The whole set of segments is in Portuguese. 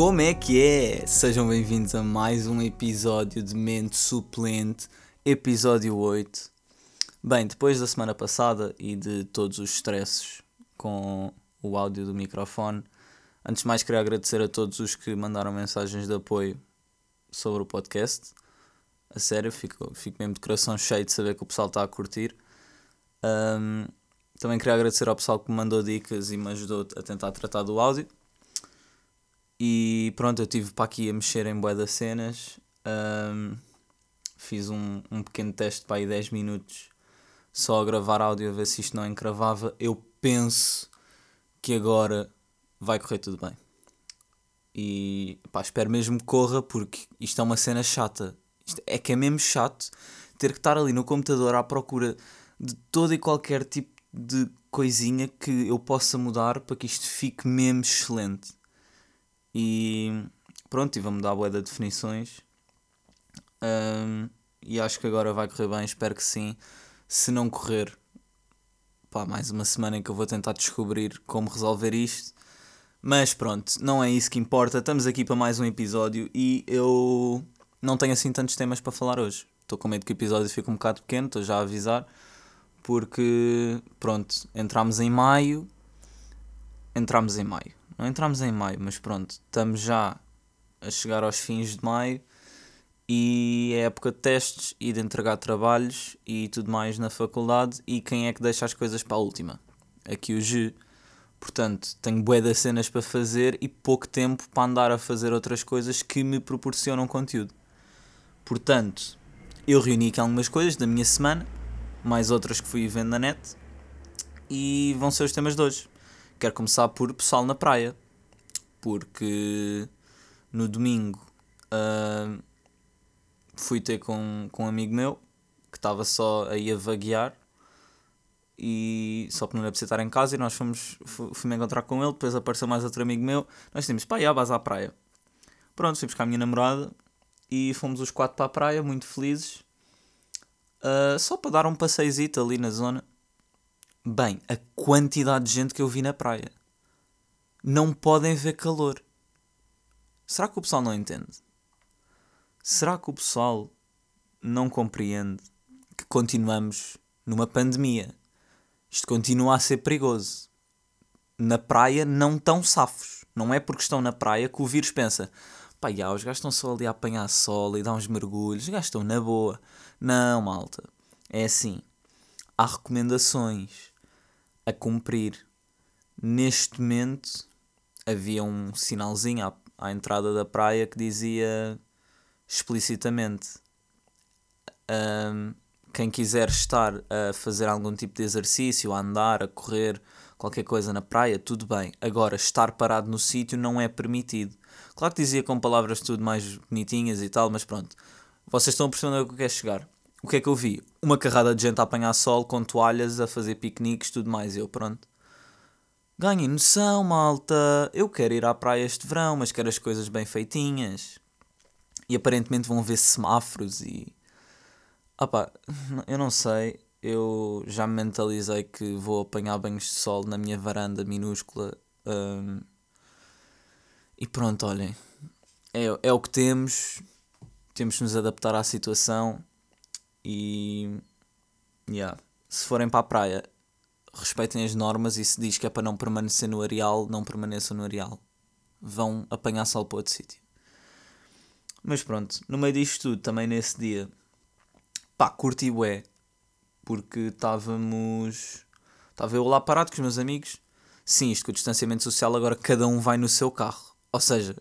Como é que é? Sejam bem-vindos a mais um episódio de Mente Suplente, episódio 8. Bem, depois da semana passada e de todos os stresses com o áudio do microfone, antes de mais queria agradecer a todos os que mandaram mensagens de apoio sobre o podcast. A sério, fico, fico mesmo de coração cheio de saber que o pessoal está a curtir. Um, também queria agradecer ao pessoal que me mandou dicas e me ajudou a tentar tratar do áudio. E pronto, eu tive para aqui a mexer em bué das cenas. Um, fiz um, um pequeno teste para aí 10 minutos só a gravar áudio a ver se isto não encravava. Eu penso que agora vai correr tudo bem. E pá, espero mesmo que corra porque isto é uma cena chata. Isto é que é mesmo chato ter que estar ali no computador à procura de todo e qualquer tipo de coisinha que eu possa mudar para que isto fique mesmo excelente. E pronto, e mudar a boa de definições. Um, e acho que agora vai correr bem, espero que sim. Se não correr, pá, mais uma semana em que eu vou tentar descobrir como resolver isto. Mas pronto, não é isso que importa. Estamos aqui para mais um episódio e eu não tenho assim tantos temas para falar hoje. Estou com medo que o episódio fique um bocado pequeno, estou já a avisar. Porque, pronto, entramos em maio. Entramos em maio. Não entramos em maio, mas pronto, estamos já a chegar aos fins de maio e é época de testes e de entregar trabalhos e tudo mais na faculdade. E quem é que deixa as coisas para a última? Aqui o G. Portanto, tenho bué das cenas para fazer e pouco tempo para andar a fazer outras coisas que me proporcionam conteúdo. Portanto, eu reuni aqui algumas coisas da minha semana, mais outras que fui vendo na net, e vão ser os temas de hoje. Quero começar por pessoal na praia, porque no domingo uh, fui ter com, com um amigo meu que estava só aí a vaguear e só que não era estar em casa e nós fomos fui-me encontrar com ele, depois apareceu mais outro amigo meu, nós tínhamos, pá, já vas à praia. Pronto, fui buscar a minha namorada e fomos os quatro para a praia, muito felizes, uh, só para dar um passeizito ali na zona. Bem, a quantidade de gente que eu vi na praia. Não podem ver calor. Será que o pessoal não entende? Será que o pessoal não compreende que continuamos numa pandemia? Isto continua a ser perigoso. Na praia não tão safos. Não é porque estão na praia que o vírus pensa pá, já, os gajos estão só ali a apanhar sol e dar uns mergulhos, os gajos estão na boa. Não, malta. É assim. Há recomendações a cumprir. Neste momento havia um sinalzinho à, à entrada da praia que dizia explicitamente um, quem quiser estar a fazer algum tipo de exercício, a andar, a correr, qualquer coisa na praia, tudo bem. Agora, estar parado no sítio não é permitido. Claro que dizia com palavras tudo mais bonitinhas e tal, mas pronto. Vocês estão a perceber o que eu quero chegar. O que é que eu vi? Uma carrada de gente a apanhar sol com toalhas, a fazer piqueniques, tudo mais. Eu, pronto. Ganhem noção, malta. Eu quero ir à praia este verão, mas quero as coisas bem feitinhas. E aparentemente vão ver semáforos e. Ah pá, eu não sei. Eu já me mentalizei que vou apanhar banhos de sol na minha varanda minúscula. Um, e pronto, olhem. É, é o que temos. Temos que nos adaptar à situação. E. Yeah. Se forem para a praia, respeitem as normas e se diz que é para não permanecer no areal, não permaneçam no areal. Vão apanhar sol para outro sítio. Mas pronto, no meio disto tudo, também nesse dia, pá, curti bué, porque estávamos. Estava eu lá parado com os meus amigos. Sim, isto com o distanciamento social, agora cada um vai no seu carro. Ou seja,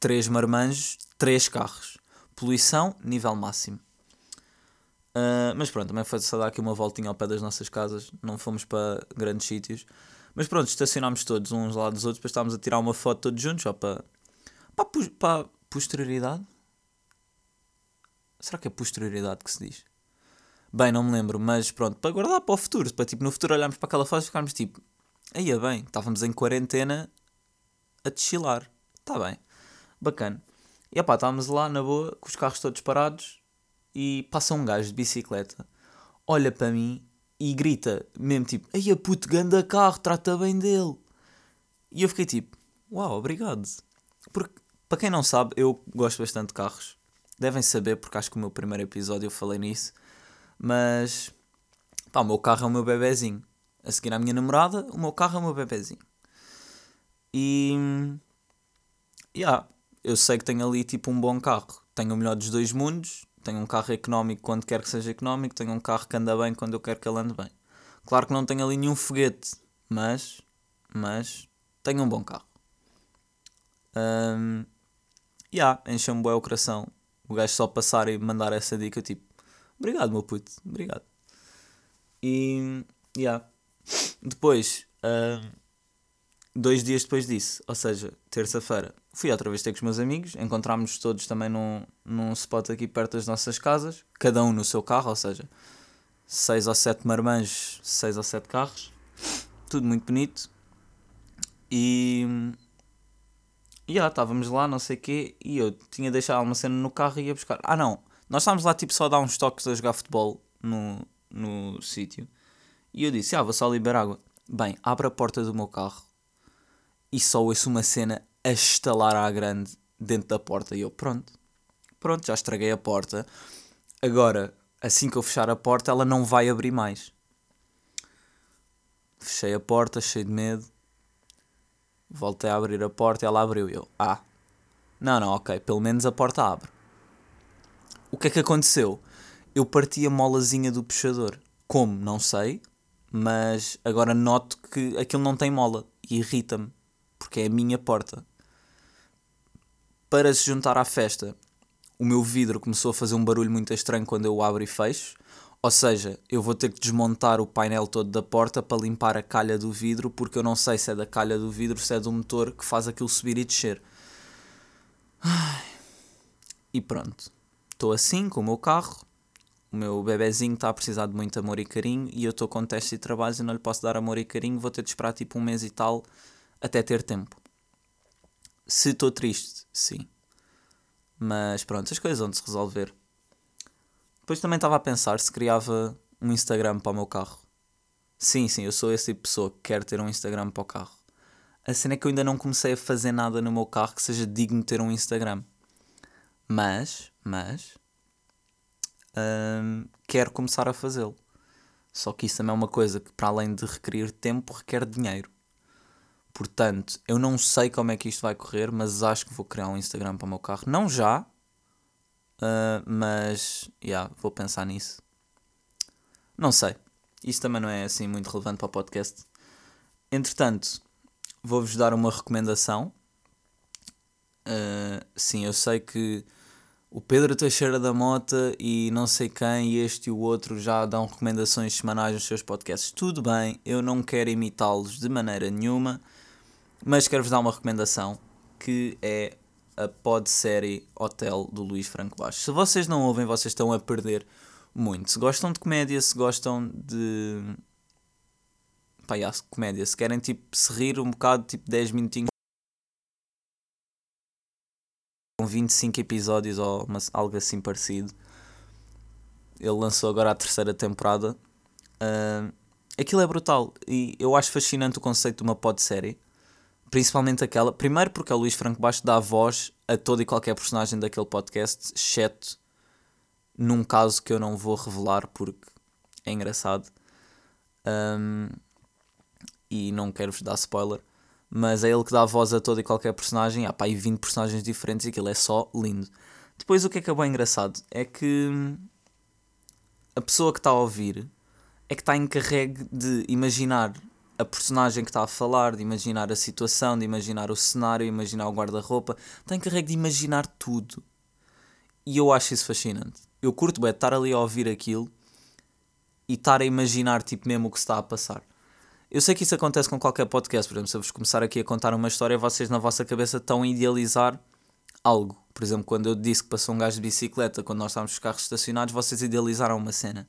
três marmanjos, três carros. Poluição, nível máximo. Uh, mas pronto, também foi só dar aqui uma voltinha ao pé das nossas casas. Não fomos para grandes sítios. Mas pronto, estacionámos todos uns lá dos outros. Depois estávamos a tirar uma foto todos juntos, só para. para, para posterioridade? Será que é posterioridade que se diz? Bem, não me lembro, mas pronto, para guardar para o futuro, para tipo no futuro olharmos para aquela foto e ficarmos tipo, aí é bem, estávamos em quarentena a deschilar, está bem, bacana. E opá, estávamos lá na boa, com os carros todos parados e passa um gajo de bicicleta, olha para mim e grita, mesmo tipo, aí a puto ganda carro, trata bem dele. E eu fiquei tipo, uau, obrigado. Porque Para quem não sabe, eu gosto bastante de carros. Devem saber, porque acho que o meu primeiro episódio eu falei nisso. Mas, pá, o meu carro é o meu bebezinho. A seguir à minha namorada, o meu carro é o meu bebezinho. E. Yeah, eu sei que tenho ali tipo um bom carro. Tenho o melhor dos dois mundos. Tenho um carro económico quando quer que seja económico. Tenho um carro que anda bem quando eu quero que ele ande bem. Claro que não tenho ali nenhum foguete, mas. Mas. Tenho um bom carro. Um, yeah, encheu-me bem o coração. O gajo só passar e mandar essa dica, tipo, obrigado, meu puto, obrigado. E, yeah. Depois, uh, dois dias depois disso, ou seja, terça-feira, fui outra vez ter com os meus amigos, encontrámos todos também num, num spot aqui perto das nossas casas, cada um no seu carro, ou seja, seis ou sete marmanjos, seis ou sete carros, tudo muito bonito. E e já estávamos lá, não sei o quê, e eu tinha deixado uma cena no carro e ia buscar. Ah não, nós estávamos lá tipo só a dar uns toques a jogar futebol no, no sítio. E eu disse, ah, vou só liberar água. Bem, abre a porta do meu carro e só ouço uma cena a estalar à grande dentro da porta. E eu, pronto, pronto, já estraguei a porta. Agora, assim que eu fechar a porta, ela não vai abrir mais. Fechei a porta, cheio de medo. Voltei a abrir a porta e ela abriu. Eu, ah, não, não, ok, pelo menos a porta abre. O que é que aconteceu? Eu parti a molazinha do puxador. Como? Não sei, mas agora noto que aquilo não tem mola e irrita-me, porque é a minha porta. Para se juntar à festa, o meu vidro começou a fazer um barulho muito estranho quando eu o abro e fecho. Ou seja, eu vou ter que desmontar o painel todo da porta para limpar a calha do vidro, porque eu não sei se é da calha do vidro, se é do motor que faz aquilo subir e descer. E pronto. Estou assim com o meu carro. O meu bebezinho está a precisar de muito amor e carinho e eu estou com testes e trabalhos e não lhe posso dar amor e carinho. Vou ter de esperar tipo um mês e tal até ter tempo. Se estou triste, sim. Mas pronto, as coisas vão se resolver. Depois também estava a pensar se criava um Instagram para o meu carro. Sim, sim, eu sou esse tipo de pessoa que quer ter um Instagram para o carro. A cena é que eu ainda não comecei a fazer nada no meu carro que seja digno de ter um Instagram. Mas, mas, hum, quero começar a fazê-lo. Só que isso também é uma coisa que, para além de requerir tempo, requer dinheiro. Portanto, eu não sei como é que isto vai correr, mas acho que vou criar um Instagram para o meu carro. Não já, Uh, mas, yeah, vou pensar nisso. Não sei. Isso também não é assim muito relevante para o podcast. Entretanto, vou-vos dar uma recomendação. Uh, sim, eu sei que o Pedro Teixeira da Mota e não sei quem, e este e o outro já dão recomendações semanais nos seus podcasts. Tudo bem, eu não quero imitá-los de maneira nenhuma, mas quero-vos dar uma recomendação que é a podsérie Hotel do Luís Franco Baixo. Se vocês não ouvem, vocês estão a perder muito. Se gostam de comédia, se gostam de. Pá, yeah, comédia, se querem tipo se rir um bocado, tipo 10 minutinhos. Com 25 episódios ou uma, algo assim parecido. Ele lançou agora a terceira temporada. Uh, aquilo é brutal e eu acho fascinante o conceito de uma podsérie Principalmente aquela. Primeiro porque o Luís Franco Baixo dá voz a todo e qualquer personagem daquele podcast, exceto num caso que eu não vou revelar porque é engraçado. Um, e não quero vos dar spoiler. Mas é ele que dá voz a todo e qualquer personagem. Há pá, aí 20 personagens diferentes e aquilo é só lindo. Depois o que é que é bem engraçado é que a pessoa que está a ouvir é que está encarregue de imaginar a personagem que está a falar, de imaginar a situação, de imaginar o cenário, imaginar o guarda-roupa. Tem carrego de imaginar tudo. E eu acho isso fascinante. Eu curto bem estar ali a ouvir aquilo e estar a imaginar tipo mesmo o que está a passar. Eu sei que isso acontece com qualquer podcast, por exemplo, se eu vos começar aqui a contar uma história, vocês na vossa cabeça estão a idealizar algo. Por exemplo, quando eu disse que passou um gajo de bicicleta quando nós estávamos os carros estacionados, vocês idealizaram uma cena.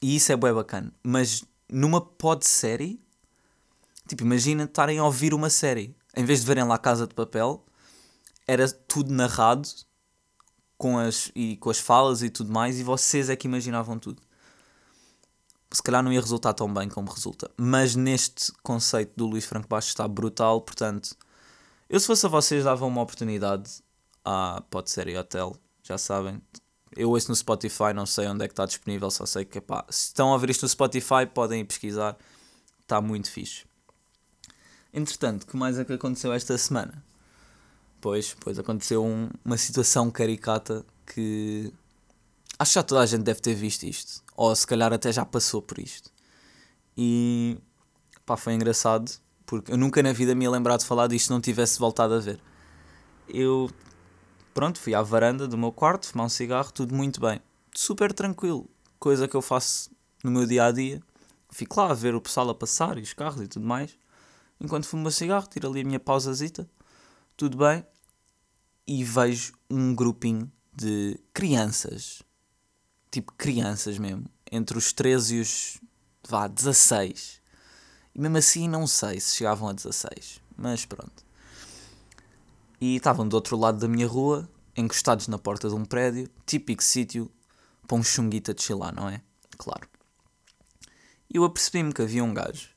E isso é bem bacana. Mas numa pod série, Tipo, imagina estarem a ouvir uma série. Em vez de verem lá Casa de Papel, era tudo narrado com as, e com as falas e tudo mais, e vocês é que imaginavam tudo. Se calhar não ia resultar tão bem como resulta. Mas neste conceito do Luís Franco Baixo está brutal, portanto, Eu, se fosse a vocês, dava uma oportunidade à Podsérie Hotel, já sabem. Eu ouço no Spotify, não sei onde é que está disponível, só sei que, pá, se estão a ouvir isto no Spotify, podem ir pesquisar. Está muito fixe. Entretanto, que mais é que aconteceu esta semana? Pois, pois aconteceu um, uma situação caricata que acho que já toda a gente deve ter visto isto, ou se calhar até já passou por isto. E pá, foi engraçado, porque eu nunca na vida me ia lembrar de falar disto se não tivesse voltado a ver. Eu, pronto, fui à varanda do meu quarto, fumar um cigarro, tudo muito bem, super tranquilo, coisa que eu faço no meu dia a dia. Fico lá a ver o pessoal a passar e os carros e tudo mais enquanto fumo o meu cigarro, tiro ali a minha pausazita, tudo bem, e vejo um grupinho de crianças, tipo crianças mesmo, entre os 13 e os vá, 16. E mesmo assim não sei se chegavam a 16, mas pronto. E estavam do outro lado da minha rua, encostados na porta de um prédio, típico sítio para um chunguita de chilar, não é? Claro. E eu apercebi-me que havia um gajo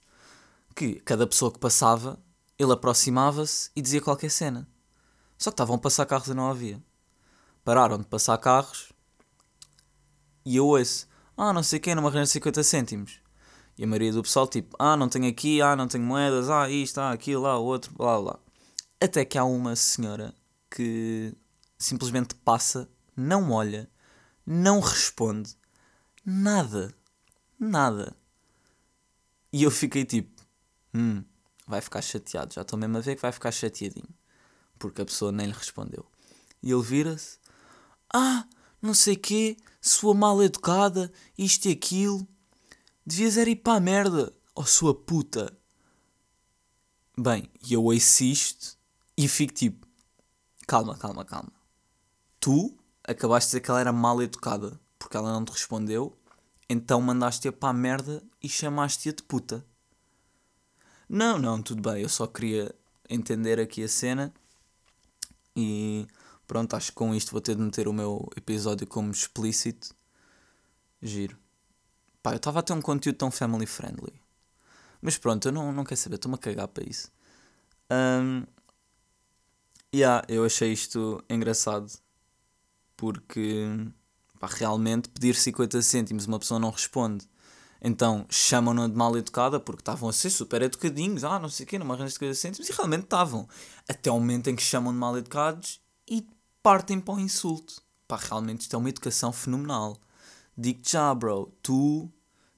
que cada pessoa que passava, ele aproximava-se e dizia qualquer cena. Só que estavam a passar carros e não havia. Pararam de passar carros e eu ouço, ah, não sei quem, numa arranja 50 cêntimos. E a maioria do pessoal, tipo, ah, não tenho aqui, ah, não tenho moedas, ah, isto, ah, aquilo, lá, outro, blá, blá. Até que há uma senhora que simplesmente passa, não olha, não responde, nada, nada. E eu fiquei tipo, hum, vai ficar chateado. Já estou mesmo a ver que vai ficar chateadinho. Porque a pessoa nem lhe respondeu. E ele vira-se: Ah, não sei quê, sua mal educada, isto e aquilo. Devias era ir para a merda, ó oh, sua puta. Bem, e eu ouço e fico tipo: Calma, calma, calma. Tu acabaste de dizer que ela era mal educada porque ela não te respondeu, então mandaste-a para a merda e chamaste-a de puta. Não, não, tudo bem. Eu só queria entender aqui a cena. E pronto, acho que com isto vou ter de meter o meu episódio como explícito. Giro. Pá, eu estava a ter um conteúdo tão family friendly. Mas pronto, eu não, não quero saber, estou-me a cagar para isso. Um, yeah, eu achei isto engraçado. Porque pá, realmente pedir 50 cêntimos uma pessoa não responde então chamam-na de mal educada porque estavam a ser super educadinhos, ah, não sei o quê, numa arranjo de 50 cêntimos, e realmente estavam. Até o momento em que chamam de mal educados e partem para o insulto. Pá, realmente isto é uma educação fenomenal. Digo-te já, bro, tu,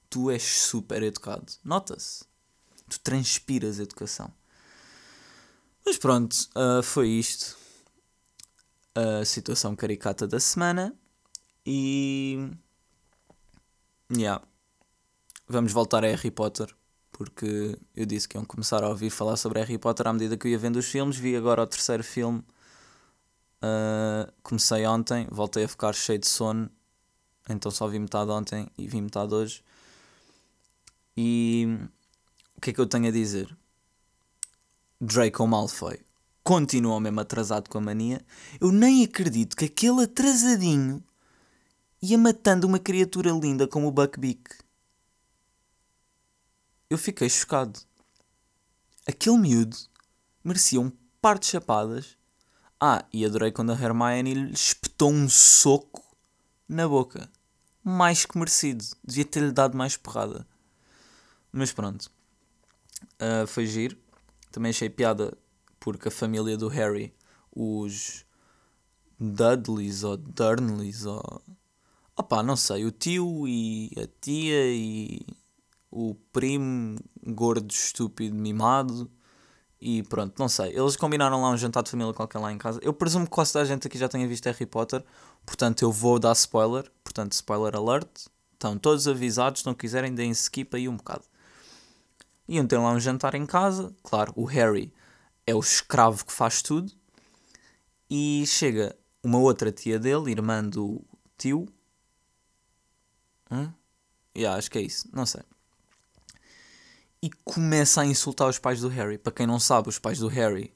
tu és super educado. Nota-se. Tu transpiras educação. Mas pronto, uh, foi isto. A situação caricata da semana. E. Yeah vamos voltar a Harry Potter, porque eu disse que iam começar a ouvir falar sobre Harry Potter à medida que eu ia vendo os filmes. Vi agora o terceiro filme, uh, comecei ontem, voltei a ficar cheio de sono, então só vi metade ontem e vi metade hoje. E o que é que eu tenho a dizer? Draco Malfoy continua mesmo atrasado com a mania. Eu nem acredito que aquele atrasadinho ia matando uma criatura linda como o Buckbeak eu fiquei chocado. Aquele miúdo merecia um par de chapadas. Ah, e adorei quando a Hermione lhe espetou um soco na boca. Mais que merecido. Devia ter-lhe dado mais porrada. Mas pronto. Uh, foi giro. Também achei piada porque a família do Harry, os Dudleys ou Durnleys ou. Opá, não sei. O tio e a tia e o primo gordo, estúpido, mimado. E pronto, não sei. Eles combinaram lá um jantar de família qualquer lá em casa. Eu presumo que quase toda a gente aqui já tenha visto Harry Potter. Portanto, eu vou dar spoiler. Portanto, spoiler alert. Estão todos avisados. Se não quiserem, deem skip aí um bocado. Iam ter lá um jantar em casa. Claro, o Harry é o escravo que faz tudo. E chega uma outra tia dele, irmã do tio. Hum? Yeah, acho que é isso. Não sei e começa a insultar os pais do Harry. Para quem não sabe, os pais do Harry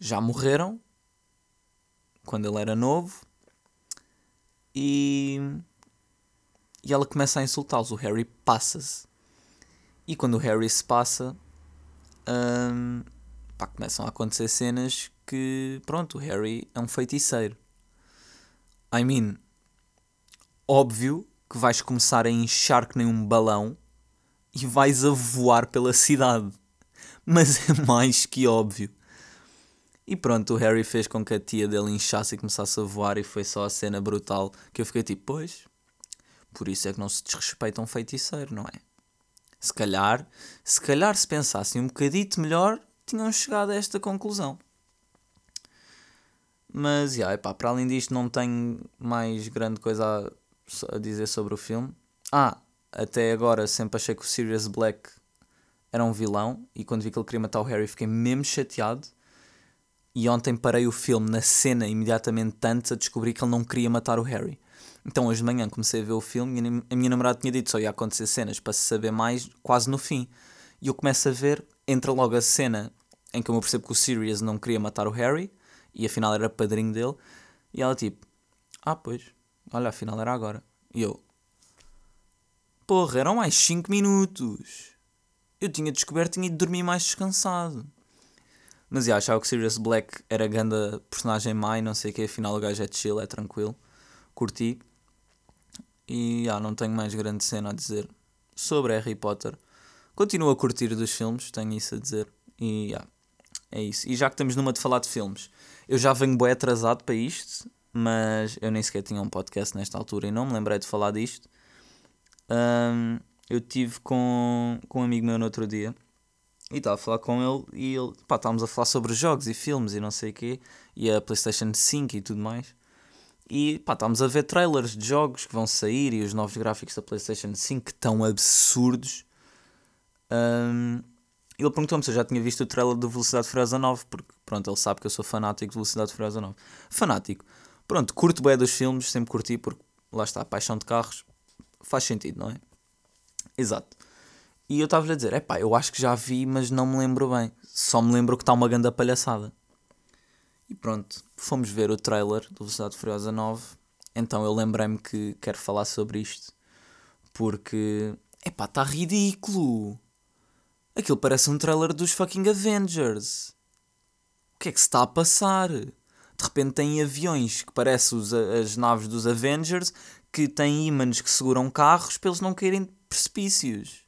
já morreram quando ele era novo e, e ela começa a insultá-los. O Harry passa-se. E quando o Harry se passa, hum, pá, começam a acontecer cenas que, pronto, o Harry é um feiticeiro. I mean, óbvio que vais começar a inchar que nem um balão e vais a voar pela cidade. Mas é mais que óbvio. E pronto, o Harry fez com que a tia dele inchasse e começasse a voar e foi só a cena brutal que eu fiquei tipo, pois, por isso é que não se desrespeita um feiticeiro, não é? Se calhar, se calhar se pensassem um bocadito melhor, tinham chegado a esta conclusão. Mas, yeah, epá, para além disto, não tenho mais grande coisa a, a dizer sobre o filme. Ah, até agora sempre achei que o Sirius Black era um vilão e quando vi que ele queria matar o Harry fiquei mesmo chateado e ontem parei o filme na cena imediatamente antes a descobrir que ele não queria matar o Harry. Então hoje de manhã comecei a ver o filme e a minha namorada tinha dito só ia acontecer cenas para se saber mais quase no fim. E eu começo a ver, entra logo a cena em que eu percebo que o Sirius não queria matar o Harry e afinal era padrinho dele. E ela tipo, ah pois, olha, afinal era agora. E eu, porra, eram mais 5 minutos. Eu tinha descoberto, tinha ido dormir mais descansado. Mas yeah, achava que Sirius Black era grande personagem má e não sei o que, afinal o gajo é chill, é tranquilo. Curti. E yeah, não tenho mais grande cena a dizer sobre Harry Potter. Continuo a curtir dos filmes, tenho isso a dizer. E yeah, é isso. E já que estamos numa de falar de filmes, eu já venho bem atrasado para isto, mas eu nem sequer tinha um podcast nesta altura e não me lembrei de falar disto. Um, eu tive com, com um amigo meu no outro dia e estava a falar com ele e ele, pá, estávamos a falar sobre jogos e filmes e não sei o quê, e a PlayStation 5 e tudo mais. E pá, estávamos a ver trailers de jogos que vão sair e os novos gráficos da PlayStation 5 que estão absurdos. Um, ele perguntou-me se eu já tinha visto o trailer de Velocidade Furiosa 9, porque pronto, ele sabe que eu sou fanático de Velocidade Furiosa 9. Fanático. Pronto, curto bem dos filmes, sempre curti, porque lá está, paixão de carros faz sentido, não é? Exato. E eu estava-lhe a dizer: é pá, eu acho que já vi, mas não me lembro bem. Só me lembro que está uma grande palhaçada. E pronto, fomos ver o trailer do Velocidade Furiosa 9. Então eu lembrei-me que quero falar sobre isto. Porque, é pá, está ridículo. Aquilo parece um trailer dos fucking Avengers. O que é que se está a passar? De repente tem aviões que parecem as naves dos Avengers que têm ímãs que seguram carros para eles não caírem de precipícios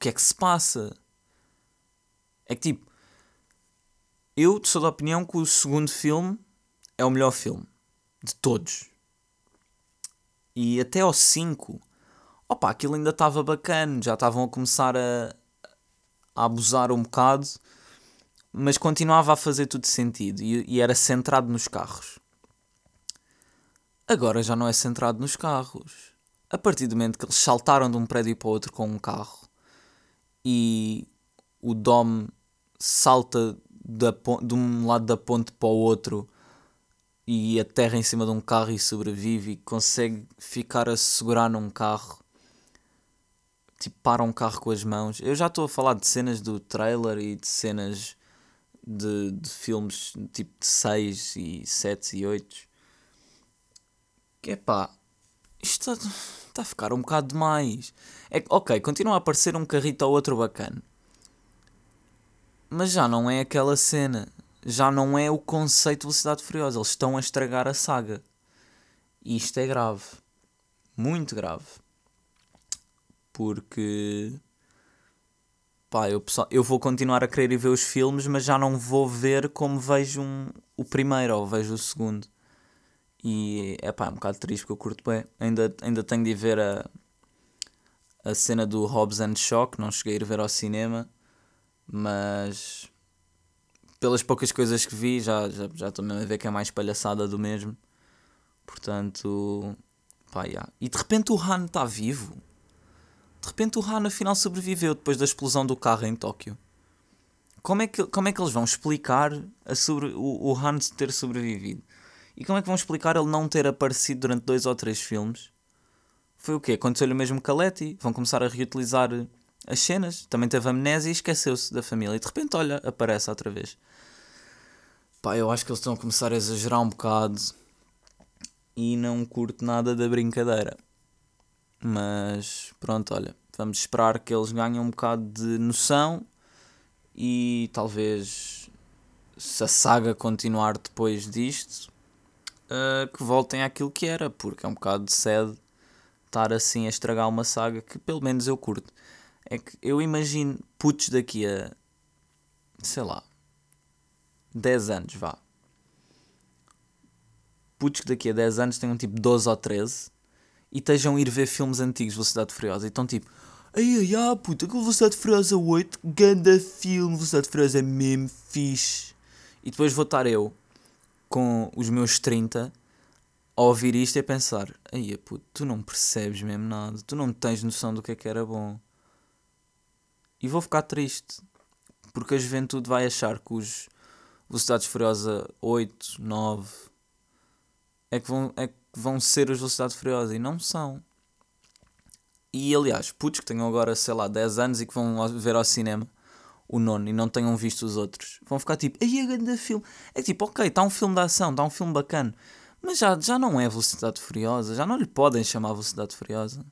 que é que se passa? É que tipo, eu sou da opinião que o segundo filme é o melhor filme de todos. E até ao 5, opa, aquilo ainda estava bacana, já estavam a começar a, a abusar um bocado, mas continuava a fazer tudo sentido e, e era centrado nos carros. Agora já não é centrado nos carros. A partir do momento que eles saltaram de um prédio para outro com um carro, e o Dom salta de um lado da ponte para o outro e aterra em cima de um carro e sobrevive e consegue ficar a segurar num carro. Tipo, para um carro com as mãos. Eu já estou a falar de cenas do trailer e de cenas de, de filmes tipo de 6 e 7 e 8. Que é pá, isto está está a ficar um bocado demais. É, ok, continua a aparecer um carrito ou outro bacana. Mas já não é aquela cena. Já não é o conceito de Velocidade Furiosa. Eles estão a estragar a saga. E isto é grave. Muito grave. Porque. Pá, eu, eu vou continuar a querer ir ver os filmes, mas já não vou ver como vejo um, o primeiro ou vejo o segundo. E é pá, é um bocado triste porque eu curto bem. Ainda, ainda tenho de ir ver a, a cena do Hobbs and Shock, não cheguei a ir ver ao cinema, mas pelas poucas coisas que vi já estou já, já mesmo a ver que é mais palhaçada do mesmo. Portanto, pá, yeah. E de repente o Han está vivo. De repente o Han afinal sobreviveu depois da explosão do carro em Tóquio. Como é que, como é que eles vão explicar a sobre, o, o Han ter sobrevivido? E como é que vão explicar ele não ter aparecido durante dois ou três filmes? Foi o quê? Aconteceu-lhe o mesmo Letty. Vão começar a reutilizar as cenas. Também teve amnésia e esqueceu-se da família. E de repente, olha, aparece outra vez. Pá, eu acho que eles estão a começar a exagerar um bocado. E não curto nada da brincadeira. Mas pronto, olha. Vamos esperar que eles ganhem um bocado de noção E talvez, se a saga continuar depois disto, uh, que voltem àquilo que era, porque é um bocado de sede estar assim a estragar uma saga que pelo menos eu curto. É que eu imagino putos daqui a sei lá 10 anos, vá. Putos que daqui a 10 anos tenham tipo 12 ou 13 e estejam a ir ver filmes antigos de Velocidade Furiosa e estão tipo, ai ai ai puta, aquele Velocidade Furiosa 8, ganda filme, Velocidade Furiosa é mesmo fixe. E depois vou estar eu com os meus 30 a ouvir isto e a pensar: aí puto, tu não percebes mesmo nada, tu não tens noção do que é que era bom. E vou ficar triste, porque a juventude vai achar que os Velocidades Furiosa 8, 9 é que vão, é que vão ser os Velocidades Furiosa e não são. E aliás, putos que tenham agora, sei lá, 10 anos e que vão ver ao cinema o nono e não tenham visto os outros, vão ficar tipo, aí é grande filme. É tipo, ok, está um filme de ação, está um filme bacana, mas já, já não é Velocidade Furiosa, já não lhe podem chamar Velocidade Furiosa.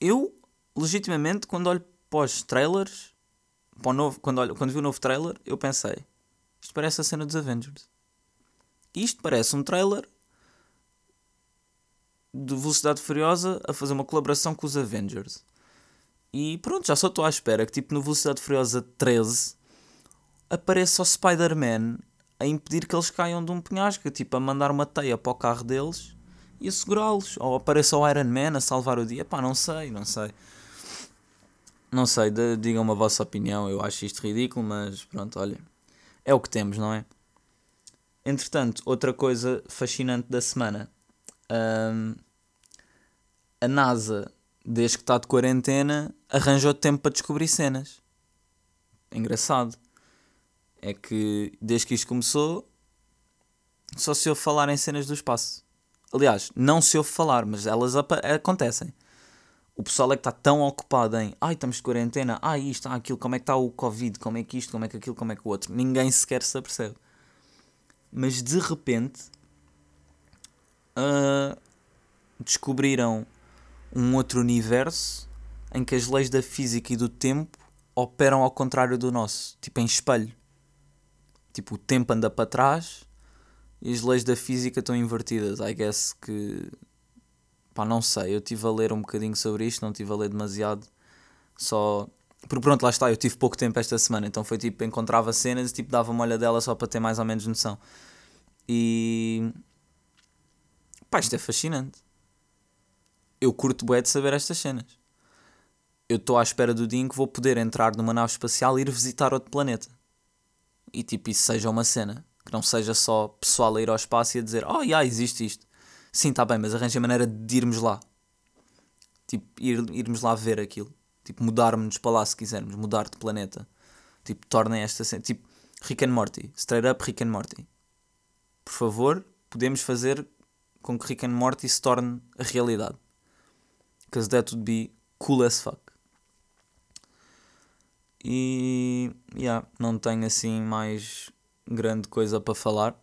Eu, legitimamente, quando olho para os trailers, para novo, quando, olho, quando vi o novo trailer, eu pensei, isto parece a cena dos Avengers. Isto parece um trailer de Velocidade Furiosa a fazer uma colaboração com os Avengers. E pronto, já só estou à espera que tipo no Velocidade Furiosa 13 apareça o Spider-Man a impedir que eles caiam de um penhasco, tipo a mandar uma teia para o carro deles e a segurá-los. Ou apareça o Iron Man a salvar o dia. Pá, não sei, não sei. Não sei, digam-me a vossa opinião. Eu acho isto ridículo, mas pronto, olha. É o que temos, não é? Entretanto, outra coisa fascinante da semana. Um, a NASA, desde que está de quarentena, arranjou tempo para descobrir cenas. Engraçado é que desde que isto começou só se ouve falar em cenas do espaço. Aliás, não se ouve falar, mas elas acontecem. O pessoal é que está tão ocupado em ai, estamos de quarentena, ai, isto, ah, aquilo, como é que está o Covid, como é que isto, como é que aquilo, como é que o outro. Ninguém sequer se apercebe. Mas de repente uh, descobriram um outro universo em que as leis da física e do tempo operam ao contrário do nosso, tipo em espelho. Tipo, o tempo anda para trás e as leis da física estão invertidas. I guess que. Pá, não sei. Eu estive a ler um bocadinho sobre isto, não estive a ler demasiado. Só. Porque pronto, lá está. Eu tive pouco tempo esta semana, então foi tipo, encontrava cenas e tipo, dava uma olha dela só para ter mais ou menos noção. E. Pá, isto é fascinante. Eu curto bué de saber estas cenas. Eu estou à espera do dia em que vou poder entrar numa nave espacial e ir visitar outro planeta e tipo isso seja uma cena. Que não seja só pessoal a ir ao espaço e a dizer, oh, yeah, existe isto. Sim, está bem, mas arranje a maneira de irmos lá. Tipo, ir, irmos lá ver aquilo. Tipo, mudarmos para lá se quisermos, mudar de planeta. Tipo, tornem esta cena. Tipo, Rick and Morty. Straight up Rick and Morty. Por favor, podemos fazer com que Rick and Morty se torne a realidade. Because that would be cool as fuck. E yeah, não tenho assim mais grande coisa para falar.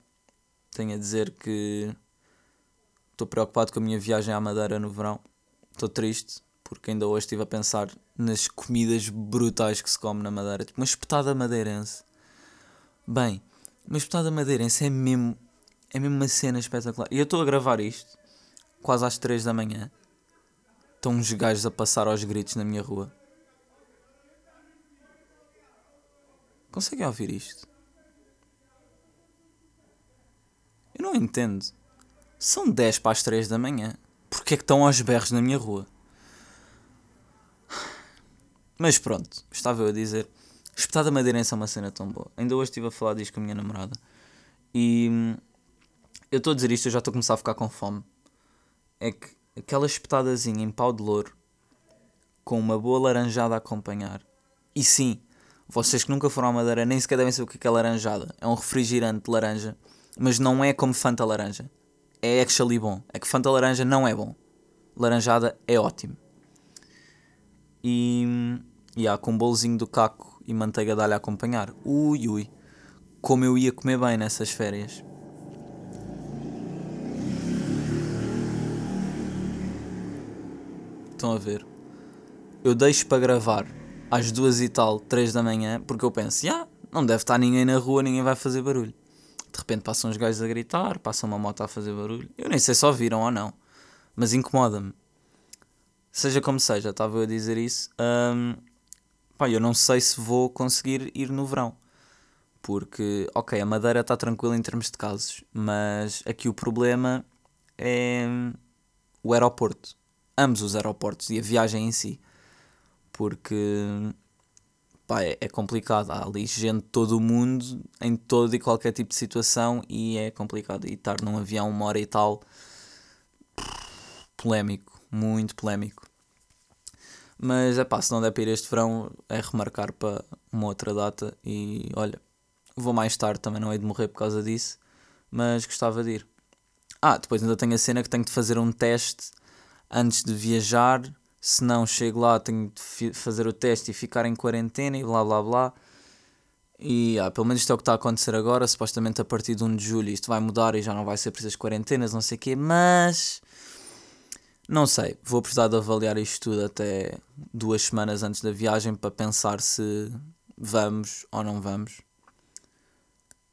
Tenho a dizer que estou preocupado com a minha viagem à Madeira no verão. Estou triste porque ainda hoje estive a pensar nas comidas brutais que se come na Madeira. Tipo uma espetada madeirense. Bem, uma espetada madeirense é mesmo, é mesmo uma cena espetacular. E eu estou a gravar isto quase às 3 da manhã. Estão uns gajos a passar aos gritos na minha rua. Conseguem ouvir isto? Eu não entendo. São 10 para as 3 da manhã. Porquê é que estão aos berros na minha rua? Mas pronto, estava eu a dizer. Espetada madeirense é uma cena tão boa. Ainda hoje estive a falar disto com a minha namorada. E hum, eu estou a dizer isto, eu já estou a começar a ficar com fome. É que aquela espetadazinha em pau de louro com uma boa laranjada a acompanhar. E sim, vocês que nunca foram à Madeira nem sequer devem saber o que é, que é laranjada. É um refrigerante de laranja, mas não é como Fanta laranja. É actually bom. É que Fanta laranja não é bom. Laranjada é ótimo. E. Yeah, com um bolozinho do caco e manteiga de alho a acompanhar. Ui ui. Como eu ia comer bem nessas férias. Estão a ver? Eu deixo para gravar às duas e tal, três da manhã, porque eu penso, já, não deve estar ninguém na rua, ninguém vai fazer barulho. De repente passam uns gajos a gritar, passa uma moto a fazer barulho. Eu nem sei se ouviram ou não, mas incomoda-me. Seja como seja, estava eu a dizer isso. Um, pá, eu não sei se vou conseguir ir no verão. Porque, ok, a Madeira está tranquila em termos de casos, mas aqui o problema é o aeroporto. Ambos os aeroportos e a viagem em si. Porque pá, é, é complicado. Há ali gente de todo o mundo, em todo e qualquer tipo de situação, e é complicado. E estar num avião uma hora e tal, polémico, muito polémico. Mas é pá, se não der para ir este verão, é remarcar para uma outra data. E olha, vou mais tarde, também não hei de morrer por causa disso, mas gostava de ir. Ah, depois ainda tenho a cena que tenho de fazer um teste antes de viajar se não chego lá tenho de fazer o teste e ficar em quarentena e blá blá blá. E ah, pelo menos isto é o que está a acontecer agora. Supostamente a partir de 1 de julho isto vai mudar e já não vai ser precisas quarentenas, não sei o quê, mas não sei. Vou precisar de avaliar isto tudo até duas semanas antes da viagem para pensar se vamos ou não vamos.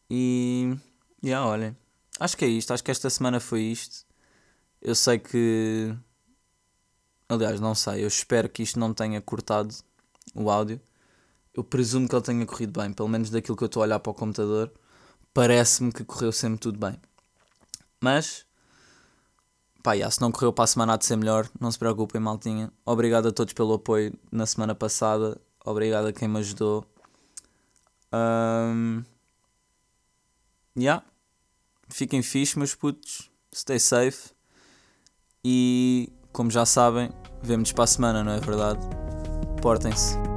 E yeah, olhem, acho que é isto. Acho que esta semana foi isto. Eu sei que Aliás, não sei, eu espero que isto não tenha cortado o áudio. Eu presumo que ele tenha corrido bem, pelo menos daquilo que eu estou a olhar para o computador, parece-me que correu sempre tudo bem. Mas, pá, se não correu para a semana há de ser melhor, não se preocupem, maltinha. Obrigado a todos pelo apoio na semana passada, obrigado a quem me ajudou. Um, yeah. Fiquem fixe, meus putos. Stay safe. E como já sabem, vemo-nos para a semana, não é verdade? Portem-se.